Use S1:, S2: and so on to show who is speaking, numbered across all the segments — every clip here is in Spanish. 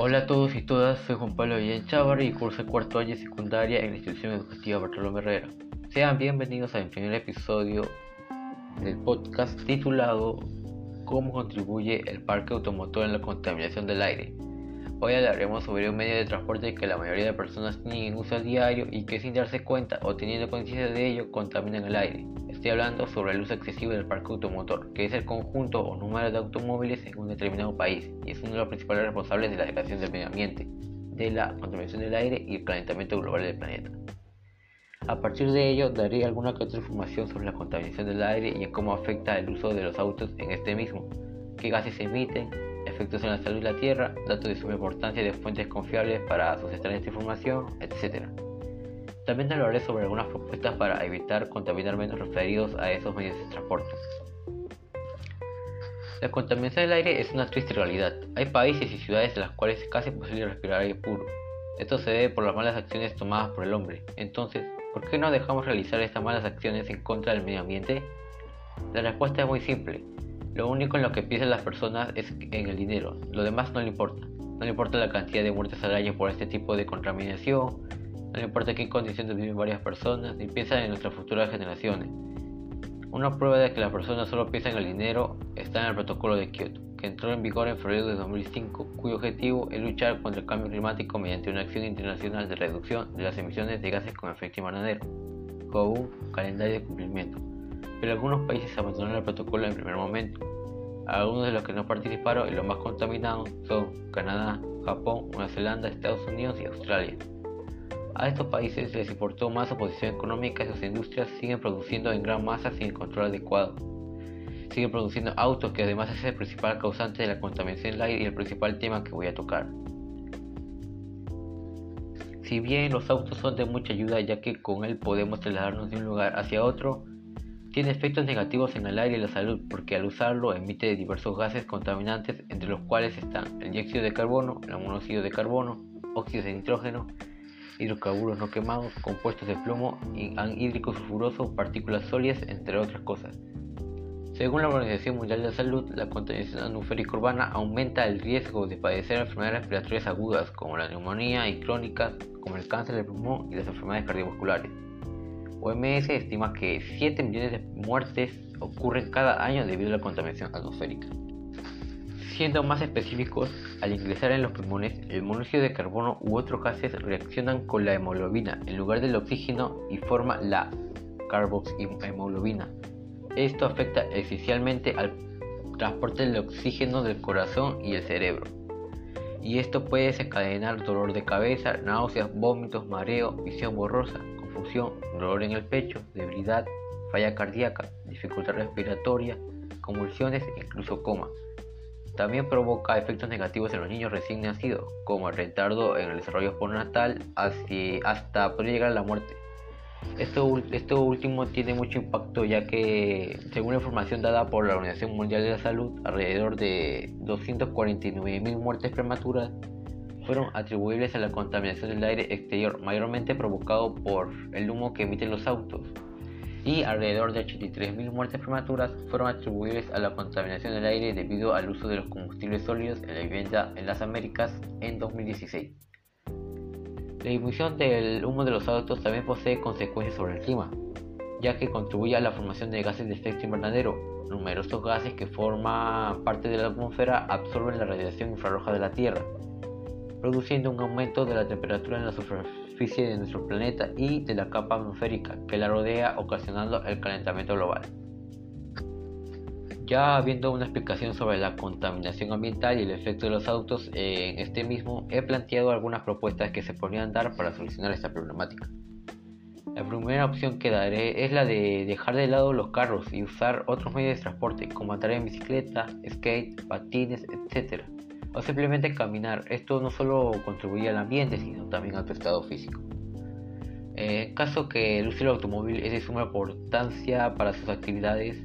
S1: Hola a todos y todas, soy Juan Pablo Villén Chávar y curso el cuarto año de secundaria en la institución educativa Bartolomé Herrera. Sean bienvenidos al primer episodio del podcast titulado ¿Cómo contribuye el parque automotor en la contaminación del aire? Hoy hablaremos sobre un medio de transporte que la mayoría de personas tienen en uso diario y que sin darse cuenta o teniendo conciencia de ello contaminan el aire. Estoy hablando sobre el uso excesivo del parque automotor, que es el conjunto o número de automóviles en un determinado país y es uno de los principales responsables de la degradación del medio ambiente, de la contaminación del aire y el calentamiento global del planeta. A partir de ello, daré alguna que otra información sobre la contaminación del aire y en cómo afecta el uso de los autos en este mismo, qué gases se emiten, efectos en la salud de la Tierra, datos de suma importancia de fuentes confiables para sustentar esta información, etc. También hablaré sobre algunas propuestas para evitar contaminar menos referidos a esos medios de transporte. La contaminación del aire es una triste realidad. Hay países y ciudades en las cuales es casi imposible respirar aire puro. Esto se debe por las malas acciones tomadas por el hombre. Entonces, ¿por qué no dejamos realizar estas malas acciones en contra del medio ambiente? La respuesta es muy simple. Lo único en lo que piensan las personas es en el dinero. Lo demás no le importa. No le importa la cantidad de muertes al año por este tipo de contaminación, no importa qué condiciones viven varias personas, ni piensan en nuestras futuras generaciones. Una prueba de que las personas solo piensan en el dinero está en el protocolo de Kyoto, que entró en vigor en febrero de 2005, cuyo objetivo es luchar contra el cambio climático mediante una acción internacional de reducción de las emisiones de gases con efecto invernadero, con un calendario de cumplimiento. Pero algunos países abandonaron el protocolo en primer momento. Algunos de los que no participaron y los más contaminados son Canadá, Japón, Nueva Zelanda, Estados Unidos y Australia. A estos países les importó más su posición económica y sus industrias siguen produciendo en gran masa sin el control adecuado. Siguen produciendo autos que además es el principal causante de la contaminación del aire y el principal tema que voy a tocar. Si bien los autos son de mucha ayuda ya que con él podemos trasladarnos de un lugar hacia otro, tiene efectos negativos en el aire y la salud porque al usarlo emite diversos gases contaminantes entre los cuales están el dióxido de carbono, el monóxido de carbono, óxidos de nitrógeno hidrocarburos no quemados, compuestos de plomo, anhídrico sulfuroso, partículas sólidas, entre otras cosas. Según la Organización Mundial de la Salud, la contaminación atmosférica urbana aumenta el riesgo de padecer enfermedades respiratorias agudas como la neumonía y crónicas como el cáncer del pulmón y las enfermedades cardiovasculares. OMS estima que 7 millones de muertes ocurren cada año debido a la contaminación atmosférica. Siendo más específicos, al ingresar en los pulmones, el monóxido de carbono u otros gases reaccionan con la hemoglobina en lugar del oxígeno y forma la carboxhemoglobina. Esto afecta esencialmente al transporte del oxígeno del corazón y el cerebro. Y esto puede desencadenar dolor de cabeza, náuseas, vómitos, mareo, visión borrosa, confusión, dolor en el pecho, debilidad, falla cardíaca, dificultad respiratoria, convulsiones e incluso coma. También provoca efectos negativos en los niños recién nacidos, como el retardo en el desarrollo postnatal hasta poder llegar a la muerte. Esto, esto, último tiene mucho impacto ya que, según la información dada por la Organización Mundial de la Salud, alrededor de 249.000 muertes prematuras fueron atribuibles a la contaminación del aire exterior, mayormente provocado por el humo que emiten los autos y alrededor de 83.000 muertes prematuras fueron atribuibles a la contaminación del aire debido al uso de los combustibles sólidos en la vivienda en las Américas en 2016. La emisión del humo de los autos también posee consecuencias sobre el clima, ya que contribuye a la formación de gases de efecto invernadero. Numerosos gases que forman parte de la atmósfera absorben la radiación infrarroja de la Tierra, produciendo un aumento de la temperatura en la superficie de nuestro planeta y de la capa atmosférica que la rodea ocasionando el calentamiento global. Ya habiendo una explicación sobre la contaminación ambiental y el efecto de los autos en este mismo, he planteado algunas propuestas que se podrían dar para solucionar esta problemática. La primera opción que daré es la de dejar de lado los carros y usar otros medios de transporte como andar en bicicleta, skate, patines, etc o simplemente caminar. Esto no solo contribuye al ambiente, sino también a tu estado físico. En caso que el uso del automóvil es de suma importancia para sus actividades,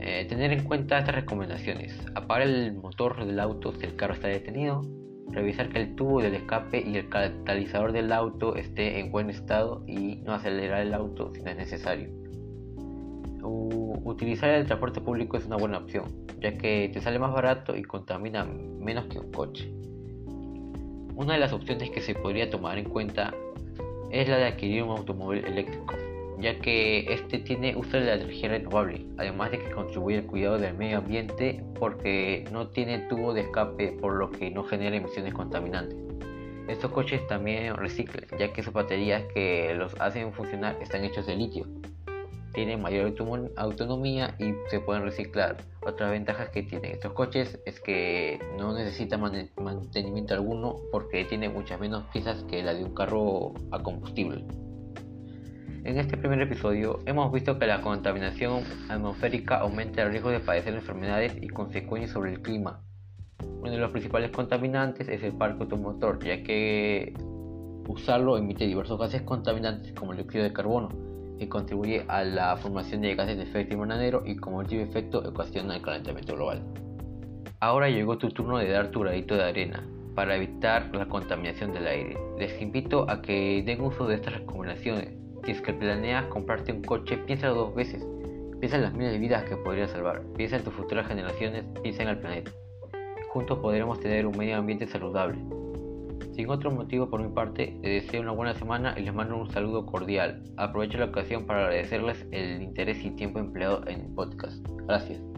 S1: eh, tener en cuenta estas recomendaciones. Apagar el motor del auto si el carro está detenido. Revisar que el tubo del escape y el catalizador del auto esté en buen estado y no acelerar el auto si no es necesario utilizar el transporte público es una buena opción, ya que te sale más barato y contamina menos que un coche. Una de las opciones que se podría tomar en cuenta es la de adquirir un automóvil eléctrico, ya que este tiene uso de la energía renovable, además de que contribuye al cuidado del medio ambiente porque no tiene tubo de escape por lo que no genera emisiones contaminantes. Estos coches también reciclan, ya que sus baterías que los hacen funcionar están hechos de litio. Tienen mayor autonomía y se pueden reciclar. Otras ventajas que tienen estos coches es que no necesitan mantenimiento alguno porque tiene muchas menos piezas que la de un carro a combustible. En este primer episodio hemos visto que la contaminación atmosférica aumenta el riesgo de padecer enfermedades y consecuencias sobre el clima. Uno de los principales contaminantes es el parque automotor, ya que usarlo emite diversos gases contaminantes como el dióxido de carbono, que contribuye a la formación de gases de efecto invernadero y como último efecto ocasiona el calentamiento global. Ahora llegó tu turno de dar tu granito de arena para evitar la contaminación del aire. Les invito a que den uso de estas recomendaciones si es que planeas comprarte un coche, piénsalo dos veces. Piensa en las miles de vidas que podría salvar. Piensa en tus futuras generaciones. Piensa en el planeta. Juntos podremos tener un medio ambiente saludable. Sin otro motivo por mi parte, les deseo una buena semana y les mando un saludo cordial. Aprovecho la ocasión para agradecerles el interés y tiempo empleado en el podcast. Gracias.